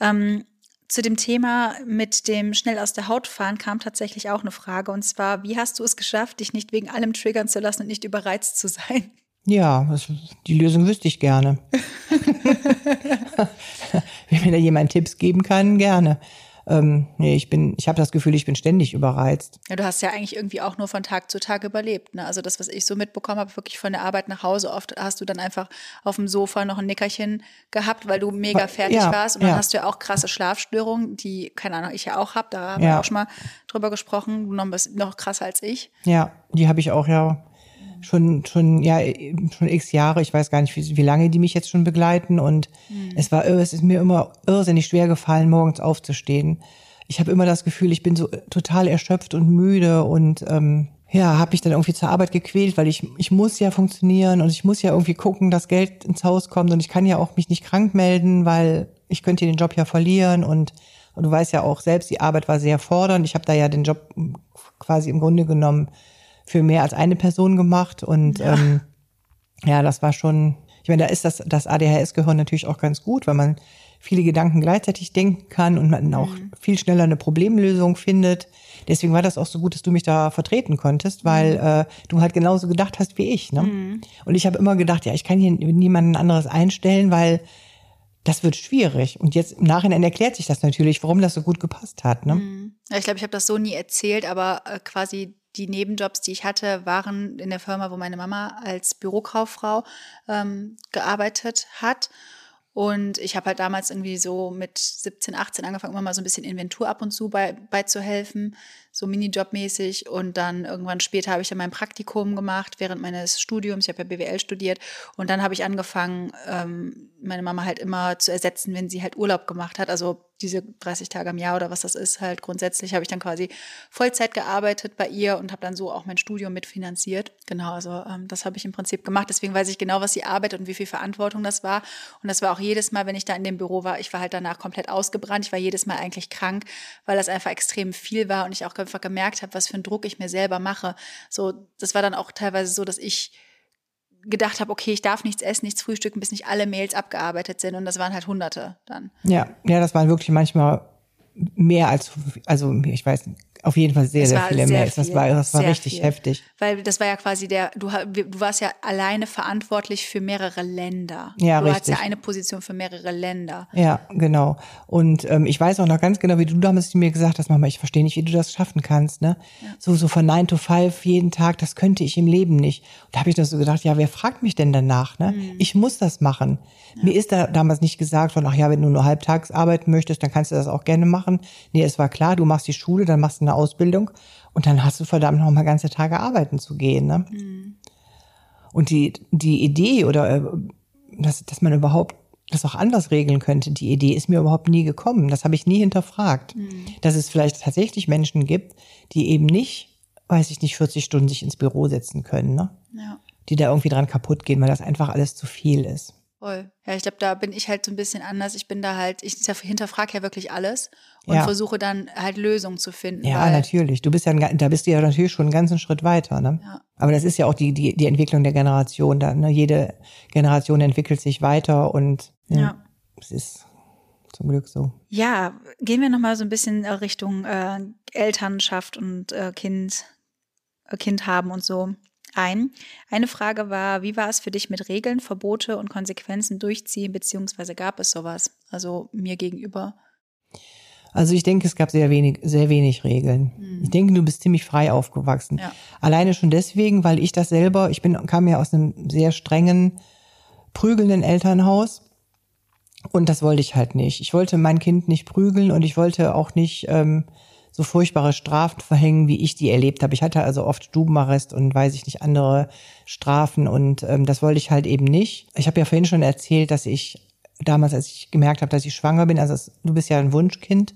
Ähm, zu dem Thema mit dem schnell aus der Haut fahren kam tatsächlich auch eine Frage. Und zwar, wie hast du es geschafft, dich nicht wegen allem triggern zu lassen und nicht überreizt zu sein? Ja, das, die Lösung wüsste ich gerne. [laughs] [laughs] [laughs] Wenn mir da jemand Tipps geben kann, gerne. Ähm, nee, ich bin, ich habe das Gefühl, ich bin ständig überreizt. Ja, du hast ja eigentlich irgendwie auch nur von Tag zu Tag überlebt. Ne? Also das, was ich so mitbekommen habe, wirklich von der Arbeit nach Hause. Oft hast du dann einfach auf dem Sofa noch ein Nickerchen gehabt, weil du mega fertig ja, warst. Und dann ja. hast du ja auch krasse Schlafstörungen, die, keine Ahnung, ich ja auch habe. Da haben Ja. wir auch schon mal drüber gesprochen. Du noch, noch krasser als ich. Ja, die habe ich auch ja schon, schon, ja, schon x Jahre. Ich weiß gar nicht, wie, wie lange die mich jetzt schon begleiten. Und es war, es ist mir immer irrsinnig schwer gefallen, morgens aufzustehen. Ich habe immer das Gefühl, ich bin so total erschöpft und müde und ähm, ja, habe mich dann irgendwie zur Arbeit gequält, weil ich ich muss ja funktionieren und ich muss ja irgendwie gucken, dass Geld ins Haus kommt und ich kann ja auch mich nicht krank melden, weil ich könnte den Job ja verlieren und und du weißt ja auch selbst, die Arbeit war sehr fordernd. Ich habe da ja den Job quasi im Grunde genommen für mehr als eine Person gemacht und ja, ähm, ja das war schon, ich meine, da ist das, das ADHS-Gehirn natürlich auch ganz gut, weil man viele Gedanken gleichzeitig denken kann und man auch viel schneller eine Problemlösung findet. Deswegen war das auch so gut, dass du mich da vertreten konntest, weil äh, du halt genauso gedacht hast wie ich. Ne? Und ich habe immer gedacht, ja, ich kann hier niemanden anderes einstellen, weil das wird schwierig. Und jetzt im Nachhinein erklärt sich das natürlich, warum das so gut gepasst hat. Ne? Ja, ich glaube, ich habe das so nie erzählt, aber äh, quasi die Nebenjobs, die ich hatte, waren in der Firma, wo meine Mama als Bürokauffrau ähm, gearbeitet hat. Und ich habe halt damals irgendwie so mit 17, 18 angefangen, immer mal so ein bisschen Inventur ab und zu bei, beizuhelfen, so Minijobmäßig. Und dann irgendwann später habe ich dann mein Praktikum gemacht während meines Studiums. Ich habe ja BWL studiert. Und dann habe ich angefangen, ähm, meine Mama halt immer zu ersetzen, wenn sie halt Urlaub gemacht hat. Also diese 30 Tage im Jahr oder was das ist, halt grundsätzlich habe ich dann quasi Vollzeit gearbeitet bei ihr und habe dann so auch mein Studium mitfinanziert. Genau, also ähm, das habe ich im Prinzip gemacht. Deswegen weiß ich genau, was sie arbeitet und wie viel Verantwortung das war. Und das war auch jedes Mal, wenn ich da in dem Büro war, ich war halt danach komplett ausgebrannt. Ich war jedes Mal eigentlich krank, weil das einfach extrem viel war und ich auch einfach gemerkt habe, was für einen Druck ich mir selber mache. So, das war dann auch teilweise so, dass ich gedacht habe, okay, ich darf nichts essen, nichts frühstücken, bis nicht alle Mails abgearbeitet sind. Und das waren halt Hunderte dann. Ja, ja, das waren wirklich manchmal mehr als, also ich weiß nicht, auf jeden Fall sehr, sehr viele sehr Mails. Das viel, war, das war richtig viel. heftig. Weil das war ja quasi der, du, du warst ja alleine verantwortlich für mehrere Länder. Ja, du hattest ja richtig. eine Position für mehrere Länder. Ja, genau. Und ähm, ich weiß auch noch ganz genau, wie du damals mir gesagt hast, Mama, ich verstehe nicht, wie du das schaffen kannst, ne? So, so von 9 to 5 jeden Tag, das könnte ich im Leben nicht. Und da habe ich nur so gedacht, ja, wer fragt mich denn danach, ne? Mhm. Ich muss das machen. Mir ist da damals nicht gesagt von, ach ja, wenn du nur halbtags arbeiten möchtest, dann kannst du das auch gerne machen. Nee, es war klar, du machst die Schule, dann machst du eine Ausbildung und dann hast du verdammt noch mal ganze Tage arbeiten zu gehen, ne? Und die, die Idee oder äh, dass, dass man überhaupt das auch anders regeln könnte, die Idee ist mir überhaupt nie gekommen. Das habe ich nie hinterfragt. Dass es vielleicht tatsächlich Menschen gibt, die eben nicht, weiß ich nicht, 40 Stunden sich ins Büro setzen können, ne? Ja. Die da irgendwie dran kaputt gehen, weil das einfach alles zu viel ist. Voll. Ja, ich glaube, da bin ich halt so ein bisschen anders. Ich bin da halt, ich hinterfrage ja wirklich alles und Ja. versuche dann halt Lösungen zu finden. Ja, natürlich. Du bist ja, ein da bist du ja natürlich schon einen ganzen Schritt weiter, ne? Ja. Aber das ist ja auch die, die, die Entwicklung der Generation. Da, ne? Jede Generation entwickelt sich weiter und ja, Ja. es ist zum Glück so. Ja, gehen wir nochmal so ein bisschen äh, Richtung äh, Elternschaft und äh, Kind, äh, Kind haben und so ein. Eine Frage war, wie war es für dich mit Regeln, Verbote und Konsequenzen durchziehen, beziehungsweise gab es sowas? Also mir gegenüber. Also ich denke, es gab sehr wenig, sehr wenig Regeln. Ich denke, du bist ziemlich frei aufgewachsen. Ja. Alleine schon deswegen, weil ich das selber, ich bin, kam ja aus einem sehr strengen prügelnden Elternhaus. Und das wollte ich halt nicht. Ich wollte mein Kind nicht prügeln und ich wollte auch nicht ähm, so furchtbare Strafen verhängen, wie ich die erlebt habe. Ich hatte also oft Stubenarrest und weiß ich nicht, andere Strafen und ähm, das wollte ich halt eben nicht. Ich habe ja vorhin schon erzählt, dass ich damals, als ich gemerkt habe, dass ich schwanger bin, also du bist ja ein Wunschkind,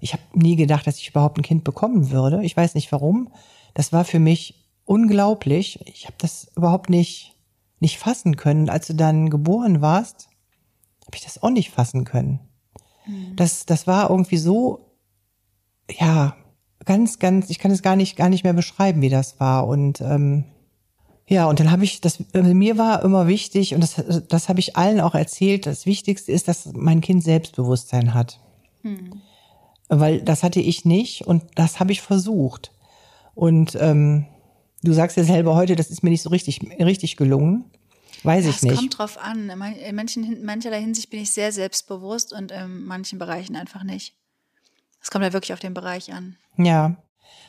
ich habe nie gedacht, dass ich überhaupt ein Kind bekommen würde. Ich weiß nicht warum. Das war für mich unglaublich. Ich habe das überhaupt nicht nicht fassen können. Als du dann geboren warst, habe ich das auch nicht fassen können. Mhm. Das, das war irgendwie so, ja, ganz, ganz, ich kann es gar nicht, gar nicht mehr beschreiben, wie das war. Und ähm, ja, und dann habe ich, das äh, mir war immer wichtig, und das, das habe ich allen auch erzählt, das Wichtigste ist, dass mein Kind Selbstbewusstsein hat. Mhm. Weil das hatte ich nicht und das habe ich versucht. Und ähm, du sagst ja selber heute, das ist mir nicht so richtig, richtig gelungen. Weiß ich nicht. Es kommt drauf an. In manchen, in mancherlei Hinsicht bin ich sehr selbstbewusst und in manchen Bereichen einfach nicht. Es kommt ja wirklich auf den Bereich an. Ja.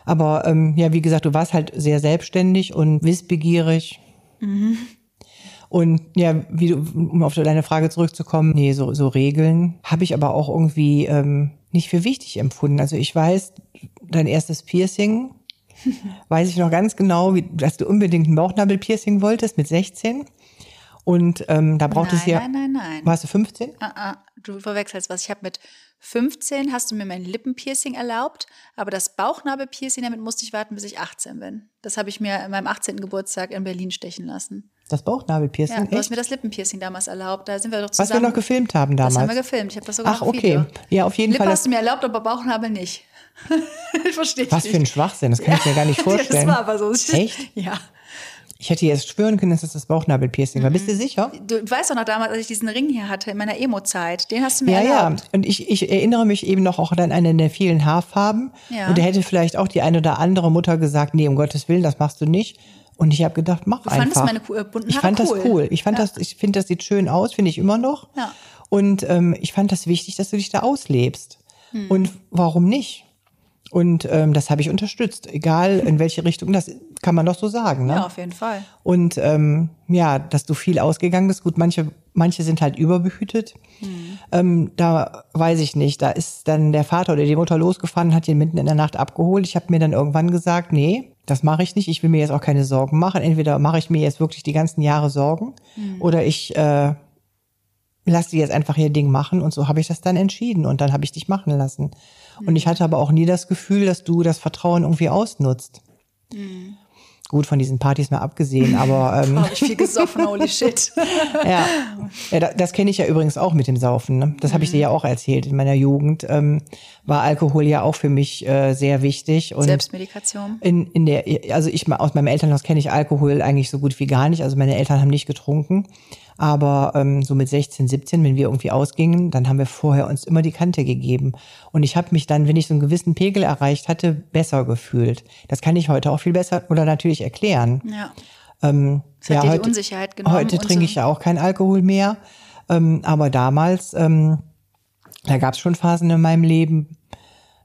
Aber ähm, ja, wie gesagt, du warst halt sehr selbstständig und wissbegierig. Mhm. Und ja, wie du, um auf deine Frage zurückzukommen, nee, so, so Regeln habe ich aber auch irgendwie ähm, nicht für wichtig empfunden. Also ich weiß, dein erstes Piercing, [laughs] weiß ich noch ganz genau, wie, dass du unbedingt ein Bauchnabelpiercing wolltest mit 16. Und ähm, da braucht nein, es ja. Nein, nein, nein. Warst du 15? Uh -uh, du verwechselst was. Ich habe mit 15 hast du mir mein Lippenpiercing erlaubt, aber das Bauchnabelpiercing, damit musste ich warten, bis ich 18 bin. Das habe ich mir in meinem 18. Geburtstag in Berlin stechen lassen. Das Bauchnabelpiercing? Ja, du echt? hast mir das Lippenpiercing damals erlaubt. Da sind wir doch zusammen. Was wir noch gefilmt haben damals. Das haben wir gefilmt. Ich habe das sogar Ach, okay. Ja, auf jeden Lippe Fall. hast du mir erlaubt, aber Bauchnabel nicht. [laughs] ich verstehe Was für ein Schwachsinn, das kann ich mir gar nicht [laughs] vorstellen. das war aber so. Echt? [laughs] Ja. Ich hätte jetzt schwören können, dass das das Bauchnabelpiercing war. Bist du sicher? Du weißt doch noch damals, als ich diesen Ring hier hatte, in meiner Emo-Zeit. Den hast du mir Ja, ja. erlaubt. Und ich, ich erinnere mich eben noch auch an eine der vielen Haarfarben. Ja. Und da hätte vielleicht auch die eine oder andere Mutter gesagt, nee, um Gottes Willen, das machst du nicht. Und ich habe gedacht, mach Du einfach. meine äh, ich fand cool. das cool. Ich fand Ja. das, ich finde, das sieht schön aus, finde ich immer noch. Ja. Und ähm, ich fand das wichtig, dass du dich da auslebst. Hm. Und warum nicht? Und ähm, das habe ich unterstützt, egal in welche Richtung. Das kann man doch so sagen. Ne? Ja, auf jeden Fall. Und ähm, ja, dass du viel ausgegangen bist. Gut, manche, manche sind halt überbehütet. Ähm, da weiß ich nicht. Da ist dann der Vater oder die Mutter losgefahren, hat ihn mitten in der Nacht abgeholt. Ich habe mir dann irgendwann gesagt, nee, das mache ich nicht. Ich will mir jetzt auch keine Sorgen machen. Entweder mache ich mir jetzt wirklich die ganzen Jahre Sorgen oder ich äh, lass die jetzt einfach ihr Ding machen. Und so habe ich das dann entschieden. Und dann habe ich dich machen lassen. Und ich hatte aber auch nie das Gefühl, dass du das Vertrauen irgendwie ausnutzt. Gut, von diesen Partys mal abgesehen, aber [laughs] ähm, Habe ich viel gesoffen, holy shit. [laughs] ja, ja da- das kenne ich ja übrigens auch mit dem Saufen. Ne? Das habe ich dir ja auch erzählt. In meiner Jugend ähm, war Alkohol ja auch für mich äh, sehr wichtig. Und Selbstmedikation. in, in der, also ich aus meinem Elternhaus kenne ich Alkohol eigentlich so gut wie gar nicht. Also meine Eltern haben nicht getrunken. Aber ähm, so mit 16, 17, wenn wir irgendwie ausgingen, dann haben wir vorher uns immer die Kante gegeben. Und ich habe mich dann, wenn ich so einen gewissen Pegel erreicht hatte, besser gefühlt. Das kann ich heute auch viel besser oder natürlich erklären. Ja. Ähm, Das hat ja, dir heute, die Unsicherheit genommen. heute trinke so. ich ja auch keinen Alkohol mehr. Ähm, aber damals, ähm, da gab es schon Phasen in meinem Leben,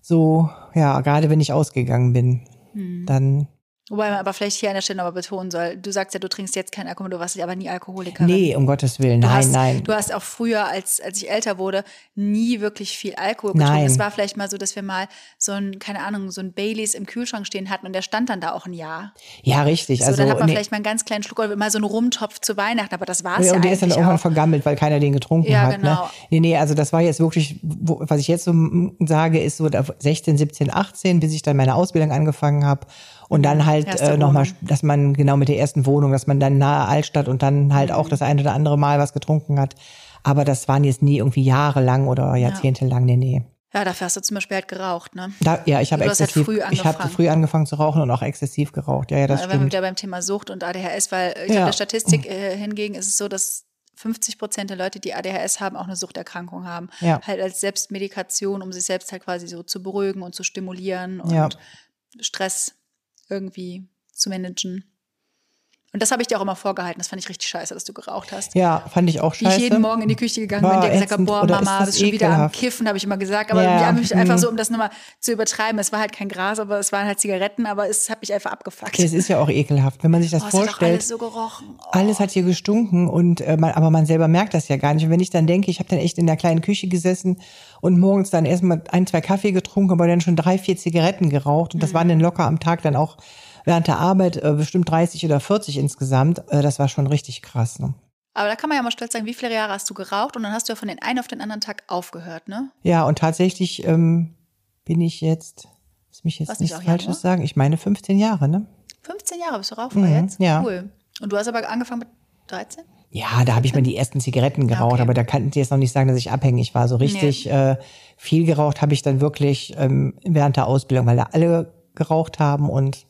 so, ja, gerade wenn ich ausgegangen bin, Hm. dann. Wobei man aber vielleicht hier an der Stelle aber betonen soll, du sagst ja, du trinkst jetzt keinen Alkohol, du warst aber nie Alkoholikerin. Nee, um Gottes Willen, nein, hast, nein. Du hast auch früher, als, als ich älter wurde, nie wirklich viel Alkohol getrunken. Nein. Es war vielleicht mal so, dass wir mal so ein, keine Ahnung, so ein Baileys im Kühlschrank stehen hatten und der stand dann da auch ein Jahr. Ja, richtig. So, also, dann hat man nee, vielleicht mal einen ganz kleinen Schluck oder mal so einen Rumtopf zu Weihnachten, aber das war es Ja, ja, und der ist dann irgendwann auch. vergammelt, weil keiner den getrunken Ja, hat. genau. Ne? Nee, nee, also das war jetzt wirklich, was ich jetzt so sage, ist so da 16, 17, 18, bis ich dann meine Ausbildung angefangen habe. Und dann halt äh, nochmal, dass man genau mit der ersten Wohnung, dass man dann nahe Altstadt und dann halt Mhm. auch das eine oder andere Mal was getrunken hat. Aber das waren jetzt nie irgendwie jahrelang oder jahrzehntelang, nee, nee. Ja, dafür hast du zum Beispiel halt geraucht, ne? Da, ja, ich habe halt exzessiv, früh ich habe früh angefangen zu rauchen und auch exzessiv geraucht. Ja, ja, das Da wären wir stimmt. wieder beim Thema Sucht und ADHS, weil ich Ja. habe der Statistik äh, hingegen ist es so, dass 50 Prozent der Leute, die ADHS haben, auch eine Suchterkrankung haben. Ja. Halt als Selbstmedikation, um sich selbst halt quasi so zu beruhigen und zu stimulieren und Ja. Stress irgendwie zu managen. Und das habe ich dir auch immer vorgehalten. Das fand ich richtig scheiße, dass du geraucht hast. Ja, fand ich auch Wie scheiße. ich jeden Morgen in die Küche gegangen War bin, der gesagt hat, ätzend. boah, Mama, das bist schon wieder am? Kiffen, habe ich immer gesagt. Aber Ja, haben mich einfach so, um das nochmal zu übertreiben. Es war halt kein Gras, aber es waren halt Zigaretten, aber es hat mich einfach abgefuckt. Es ist ja auch ekelhaft, wenn man sich das oh, es hat doch vorstellt. alles so gerochen. Oh. Alles hat hier gestunken und äh, man, aber man selber merkt das ja gar nicht. Und wenn ich dann denke, ich habe dann echt in der kleinen Küche gesessen und morgens dann erstmal ein, zwei Kaffee getrunken, aber dann schon drei, vier Zigaretten geraucht und das waren dann locker am Tag dann auch während der Arbeit äh, bestimmt 30 oder 40 insgesamt. Äh, das war schon richtig krass. Ne? Aber da kann man ja mal stolz sagen, wie viele Jahre hast du geraucht und dann hast du ja von den einen auf den anderen Tag aufgehört, ne? Ja, und tatsächlich ähm, bin ich jetzt, lass mich jetzt Was, nichts Falsches Januar? sagen, ich meine 15 Jahre, ne? 15 Jahre bist du Raucher Mhm, jetzt? ja. Cool. Und du hast aber angefangen mit 13? Ja, da habe ich mal die ersten Zigaretten [laughs] geraucht, Okay. aber da kann ich jetzt noch nicht sagen, dass ich abhängig war. So richtig äh, viel geraucht habe ich dann wirklich ähm, während der Ausbildung, weil da alle geraucht haben und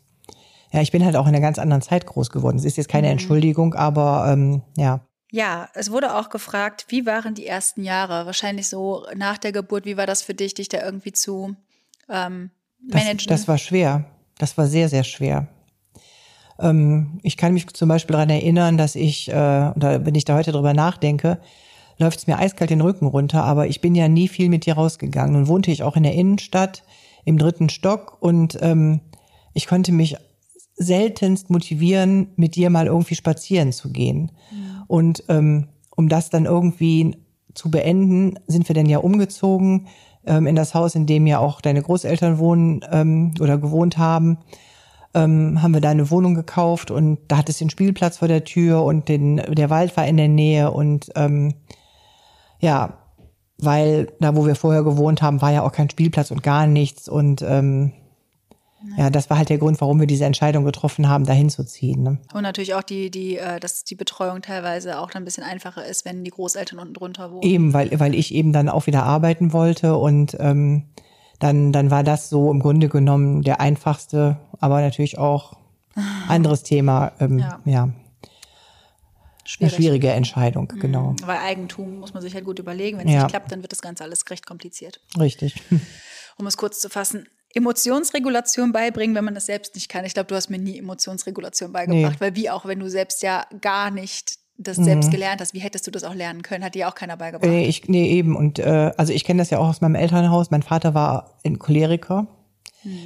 ja, ich bin halt auch in einer ganz anderen Zeit groß geworden. Es ist jetzt Mhm. keine Entschuldigung, aber ähm, ja. Ja, es wurde auch gefragt, wie waren die ersten Jahre? Wahrscheinlich so nach der Geburt, wie war das für dich, dich da irgendwie zu ähm, Das, managen? das war schwer. Das war sehr, sehr schwer. Ähm, ich kann mich zum Beispiel daran erinnern, dass ich, äh, oder wenn ich da heute drüber nachdenke, läuft es mir eiskalt den Rücken runter, aber ich bin ja nie viel mit dir rausgegangen. Nun wohnte ich auch in der Innenstadt im dritten Stock und ähm, ich konnte mich seltenst motivieren, mit dir mal irgendwie spazieren zu gehen. Und ähm, um das dann irgendwie zu beenden, sind wir dann ja umgezogen ähm, in das Haus, in dem ja auch deine Großeltern wohnen ähm, oder gewohnt haben. Ähm, haben wir da eine Wohnung gekauft und da hat es den Spielplatz vor der Tür und den, der Wald war in der Nähe und ähm, ja, weil da, wo wir vorher gewohnt haben, war ja auch kein Spielplatz und gar nichts und ähm, ja, das war halt der Grund, warum wir diese Entscheidung getroffen haben, dahin zu ziehen. Ne? Und natürlich auch die, die, äh, dass die Betreuung teilweise auch dann ein bisschen einfacher ist, wenn die Großeltern unten drunter wohnen. Eben, weil, weil ich eben dann auch wieder arbeiten wollte und ähm, dann, dann war das so im Grunde genommen der einfachste, aber natürlich auch [laughs] anderes Thema. Ähm, Ja. ja. eine Schwierig. schwierige Entscheidung, genau. Weil Eigentum muss man sich halt gut überlegen. Wenn es Ja. nicht klappt, dann wird das Ganze alles recht kompliziert. Richtig. Um es kurz zu fassen. Emotionsregulation beibringen, wenn man das selbst nicht kann. Ich glaube, du hast mir nie Emotionsregulation beigebracht, weil wie auch, wenn du selbst ja gar nicht das selbst gelernt hast, wie hättest du das auch lernen können? Hat dir auch keiner beigebracht. Nee, ich, nee, eben. Und äh, also ich kenne das ja auch aus meinem Elternhaus. Mein Vater war ein Choleriker.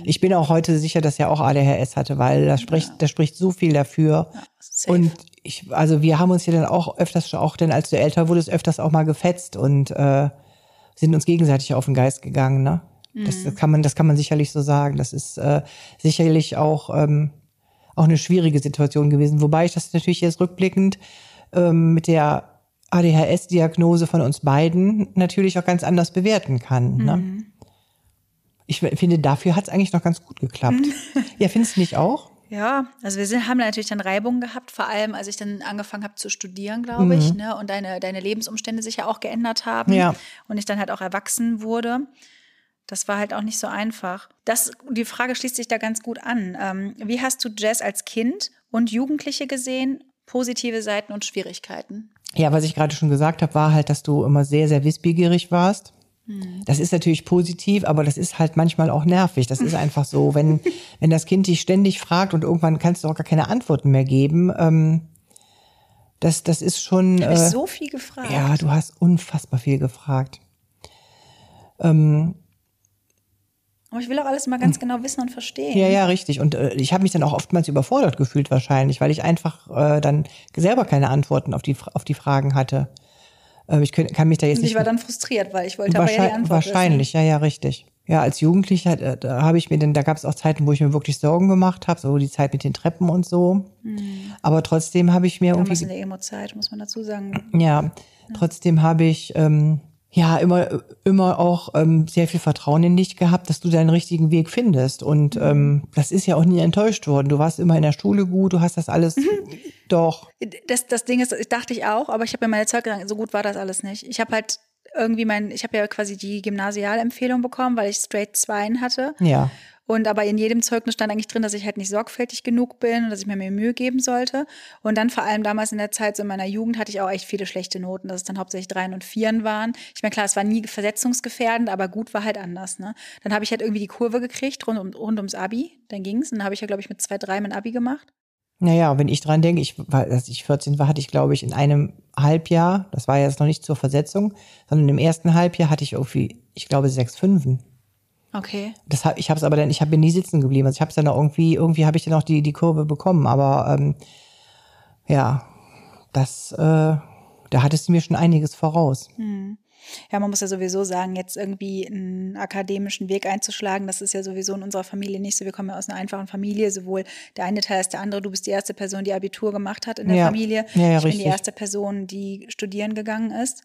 Ich bin auch heute sicher, dass er auch ADHS hatte, weil das spricht, das spricht so viel dafür. safe. Und ich, also wir haben uns hier dann auch öfters, auch denn als du älter wurdest, öfters auch mal gefetzt und äh, sind uns gegenseitig auf den Geist gegangen. Ne? Das, das kann man, das kann man sicherlich so sagen. Das ist äh, sicherlich auch ähm, auch eine schwierige Situation gewesen. Wobei ich das natürlich jetzt rückblickend ähm, mit der ADHS-Diagnose von uns beiden natürlich auch ganz anders bewerten kann. Ne? Ich finde, dafür hat es eigentlich noch ganz gut geklappt. [laughs] ja, findest du nicht auch? Ja, also wir sind, haben natürlich dann Reibungen gehabt, vor allem als ich dann angefangen habe zu studieren, glaube ich, ne? Und deine, deine Lebensumstände sich ja auch geändert haben. Ja. Und ich dann halt auch erwachsen wurde. Das war halt auch nicht so einfach. Das, die Frage schließt sich da ganz gut an. Ähm, wie hast du Jazz als Kind und Jugendliche gesehen? Positive Seiten und Schwierigkeiten. Ja, was ich gerade schon gesagt habe, war halt, dass du immer sehr, sehr wissbegierig warst. Das ist natürlich positiv, aber das ist halt manchmal auch nervig. Das ist [laughs] einfach so, wenn, wenn das Kind dich ständig fragt und irgendwann kannst du auch gar keine Antworten mehr geben. Ähm, das, das ist schon. Habe ich Äh, so viel gefragt. ja, du hast unfassbar viel gefragt. Ähm, Aber ich will auch alles mal ganz genau wissen und verstehen. Ja, ja, richtig. Und äh, ich habe mich dann auch oftmals überfordert gefühlt wahrscheinlich, weil ich einfach äh, dann selber keine Antworten auf die, auf die Fragen hatte. Äh, ich könnt, kann mich da jetzt Und nicht ich war dann frustriert, weil ich wollte aber ja die Wahrscheinlich, Antwort wahrscheinlich, ja, ja, richtig. Ja, als Jugendlicher, äh, da habe ich mir denn, da gab es auch Zeiten, wo ich mir wirklich Sorgen gemacht habe, so die Zeit mit den Treppen und so. Aber trotzdem habe ich mir wissen. Damals in irgendwie, der Emo-Zeit, muss man dazu sagen. ja, trotzdem habe ich ähm, ja immer, immer auch ähm, sehr viel Vertrauen in dich gehabt, dass du deinen richtigen Weg findest. Und ähm, das ist ja auch nie enttäuscht worden. Du warst immer in der Schule gut, du hast das alles doch. Das, das Ding ist, das dachte ich auch, aber ich habe mir meine Zeit gesagt, so gut war das alles nicht. Ich habe halt irgendwie mein, ich habe ja quasi die Gymnasialempfehlung bekommen, weil ich straight Zweien hatte. Ja. Und aber in jedem Zeugnis stand eigentlich drin, dass ich halt nicht sorgfältig genug bin und dass ich mir mehr Mühe geben sollte. Und dann vor allem damals in der Zeit, so in meiner Jugend, hatte ich auch echt viele schlechte Noten, dass es dann hauptsächlich Dreien und Vieren waren. Ich meine, klar, es war nie versetzungsgefährdend, aber gut war halt anders. Ne? Dann habe ich halt irgendwie die Kurve gekriegt rund, um, rund ums Abi, dann ging's. Und dann habe ich ja, glaube ich, mit zwei, drei mein Abi gemacht. Naja, wenn ich dran denke, ich, als ich 14 war, hatte ich, glaube ich, in einem Halbjahr, das war jetzt noch nicht zur Versetzung, sondern im ersten Halbjahr hatte ich irgendwie, ich glaube, sechs Fünfen. Okay. Das hab, ich habe es aber dann, ich habe nie sitzen geblieben. Also ich habe es dann auch irgendwie, irgendwie habe ich dann auch die, die Kurve bekommen. Aber ähm, ja, das, äh, da hattest du mir schon einiges voraus. Hm. Ja, man muss ja sowieso sagen, jetzt irgendwie einen akademischen Weg einzuschlagen, das ist ja sowieso in unserer Familie nicht so. Wir kommen ja aus einer einfachen Familie, sowohl der eine Teil als der andere. Du bist die erste Person, die Abitur gemacht hat in der Ja. Familie. Ja, ja, ich bin richtig. die erste Person, die studieren gegangen ist.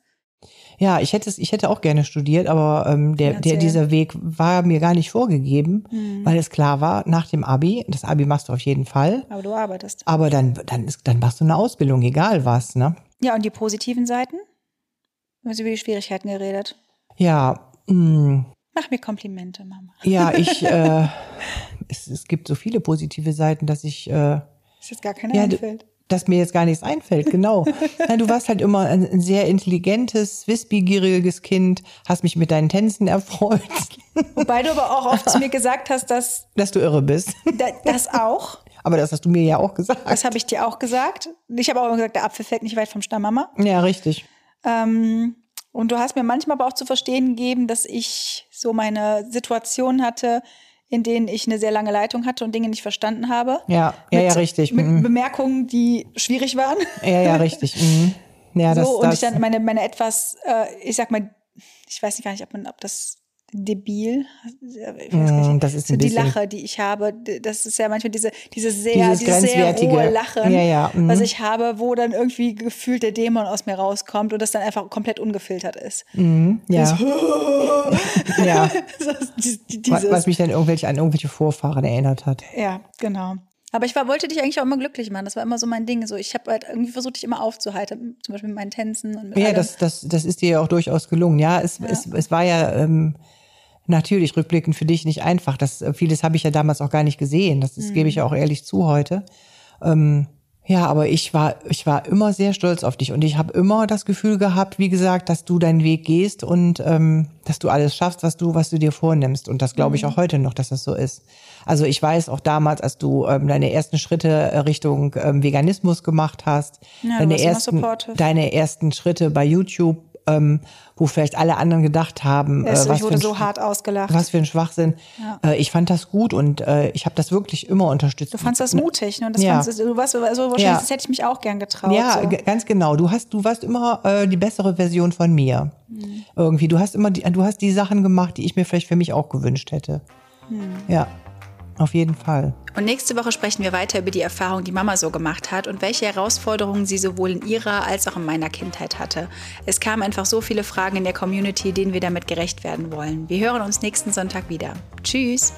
Ja, ich hätte es, ich hätte auch gerne studiert, aber ähm, der, der, dieser Weg war mir gar nicht vorgegeben, weil es klar war, nach dem Abi, das Abi machst du auf jeden Fall, Aber du arbeitest. aber dann, dann, ist, dann machst du eine Ausbildung, egal was, ne? Ja, und die positiven Seiten? Wir haben über die Schwierigkeiten geredet. Ja, mh, Mach mir Komplimente, Mama. ja, [laughs] ich, äh, es, es gibt so viele positive Seiten, dass ich, äh, Ist jetzt gar keine Ja, du- einfällt. Dass mir jetzt gar nichts einfällt, genau. [laughs] Nein, du warst halt immer ein, ein sehr intelligentes, wissbegieriges Kind, hast mich mit deinen Tänzen erfreut, [laughs] Wobei du aber auch oft zu mir gesagt hast, dass dass du irre bist. da- das auch. Aber das hast du mir ja auch gesagt. Das habe ich dir auch gesagt. Ich habe auch immer gesagt, der Apfel fällt nicht weit vom Stamm, Mama. ja, richtig. Ähm, und du hast mir manchmal aber auch zu verstehen gegeben, dass ich so meine Situationen hatte, in denen ich eine sehr lange Leitung hatte und Dinge nicht verstanden habe. Ja, ja, Mit- ja, richtig. Mit Mhm. Bemerkungen, die schwierig waren. Ja, ja, richtig. Mhm. Ja, [laughs] das, so, und das, ich dann meine, meine etwas, äh, ich sag mal, ich weiß nicht gar nicht, ob man, ob das debil, Mm, das ist so die Lache, die ich habe, das ist ja manchmal diese, diese sehr, Dieses dieses sehr rohe Lachen, Ja, ja, mhm. was ich habe, wo dann irgendwie gefühlt der Dämon aus mir rauskommt und das dann einfach komplett ungefiltert ist. Mhm, ja, ja. Das [laughs] die- Was, was mich dann irgendwelche, an irgendwelche Vorfahren erinnert hat. ja, genau. Aber ich war, wollte dich eigentlich auch immer glücklich machen. Das war immer so mein Ding. So, ich habe halt irgendwie versucht, dich immer aufzuhalten. Zum Beispiel mit meinen Tänzen und mit Ja, allem. das, das, das ist dir ja auch durchaus gelungen. Ja, es, Es, es war ja ähm, natürlich rückblickend für dich nicht einfach. Das, äh, vieles habe ich ja damals auch gar nicht gesehen. Das, das gebe ich ja auch ehrlich zu heute. Ähm, ja, aber ich war, ich war immer sehr stolz auf dich und ich habe immer das Gefühl gehabt, wie gesagt, dass du deinen Weg gehst und ähm, dass du alles schaffst, was du, was du dir vornimmst. Und das glaube ich auch heute noch, dass das so ist. Also ich weiß auch damals, als du ähm, deine ersten Schritte äh, Richtung ähm, Veganismus gemacht hast, Ja, deine ersten, deine ersten Schritte bei YouTube, ähm, wo vielleicht alle anderen gedacht haben, äh, du, was, ich für so Sch- hart ausgelacht. was für ein Schwachsinn. Äh, ich fand das gut und äh, ich habe das wirklich immer unterstützt. Du fandst das mutig, ne? Und Das Ja. fandst, du warst so wahrscheinlich, Ja. das hätte ich mich auch gern getraut. Ja, so. ganz genau. Du hast, du warst immer äh, die bessere Version von mir. Mhm. Irgendwie. Du hast immer, die, du hast die Sachen gemacht, die ich mir vielleicht für mich auch gewünscht hätte. Mhm. Ja, auf jeden Fall. Und nächste Woche sprechen wir weiter über die Erfahrung, die Mama so gemacht hat und welche Herausforderungen sie sowohl in ihrer als auch in meiner Kindheit hatte. Es kamen einfach so viele Fragen in der Community, denen wir damit gerecht werden wollen. Wir hören uns nächsten Sonntag wieder. Tschüss!